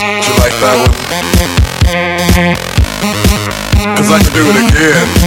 You like that one? Cause I can do it again.